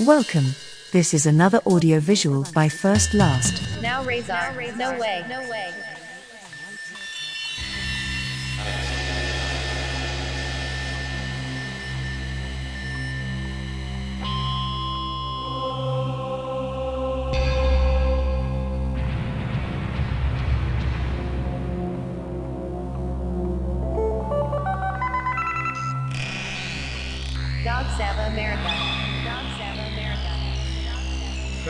Welcome. This is another audio visual by First Last. Now Razor. No way. No way. Dog Sava America.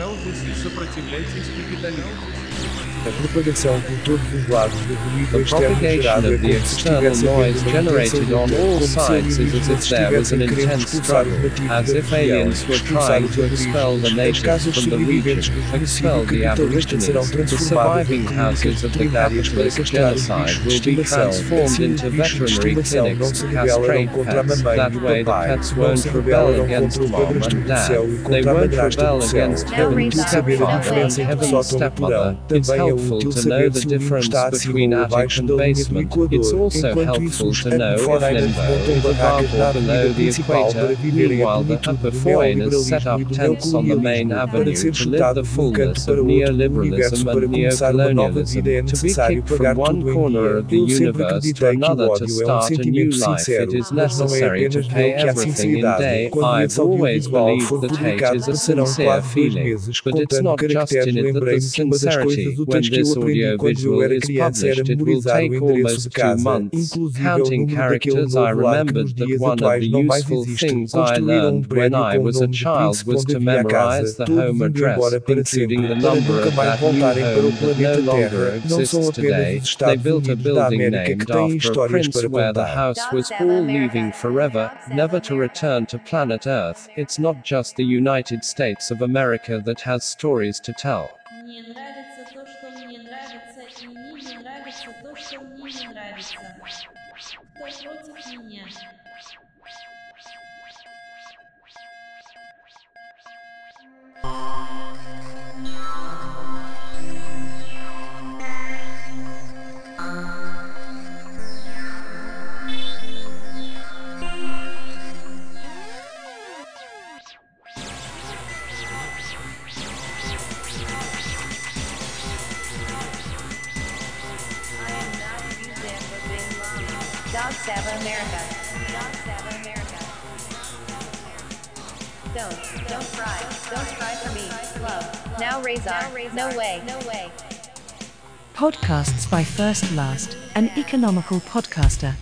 Пожалуйста, сопротивляйтесь капитализму. A propagação por todos os lados do ruído The externo propagation gerado é of the como se external estivesse noise havendo uma generated on de- all como se sides is alienígenas as if there was an estivessem querendo intense expulsar os struggle, nativos as da if região, aliens were expulsar trying os to expel the aborígenes. As natives casas from the sobreviventes region, do expel genocídio the serão aborigines. The transformadas surviving em houses clínicas of the veterinárias para capitalist castrar os genocide bichos de will be estimação. transformed Assim, into os bichos de veterinary estimação não clinics se to castrate contra a pets. mamãe That e o way, the papai, pets não won't se rebel against contra o mom padrasto and do dad. céu e They contra a won't madrasta rebel do céu. against Now heavenly raise Tudo up, saber a now stepfather diferença and entre sótão e stepmother. porão. It's Também é helpful útil to saber know se the o difference está acima ou attic abaixo and da linha do basement. equador. It's also Enquanto isso, helpful os to know if foreigners limbo montam is barracas above na or below avenida the principal para equator. viverem a Meanwhile, the plenitude upper do neoliberalismo e do tents on the main neocolonialismo. Para avenue ser to live chutado the de um fullness canto para of outro universo neoliberalism para and começar uma nova vida é neocolonialism. To be necessário kicked pagar from one tudo em corner of the Eu sempre universe to acreditei que o another to ódio é um start a new sentimento life, sincero, it is mas não é necessary to apenas pay que há everything in sinceridade. day. Quando I've esse always audiovisual believed for that hate publicado, is a passarão sincere quase dois feeling, meses but it's contando not just caracteres. in it that the Lembrei-me que uma das sincerity, coisas when úteis que eu this aprendi quando eu era is criança era published, it will memorizar o take endereço almost de two casa, months. inclusive o Counting número daquele characters, I novo lar que nos remembered that dias one of the atuais não mais useful existe. things I Construíram um learned when prédio I com o was a nome de child príncipe was onde to havia a memorize casa, the todos home indo address, embora para including sempre, the para number nunca of mais that new voltarem para o home that no planeta longer Terra. Não são exists apenas today. os They Estados built a Unidos da building América que named têm after histórias prince para where the contar. house was all leaving forever, never to return to planet Earth. It's not just the United States of America that has stories to tell. То, что мне не нравится. Кто против меня? Laden. Dog Sava America. Dog Sava America. Don't, don't cry. Don't cry for me. Love. Now Razor. No way. No way. Podcasts by First Last, an economical podcaster.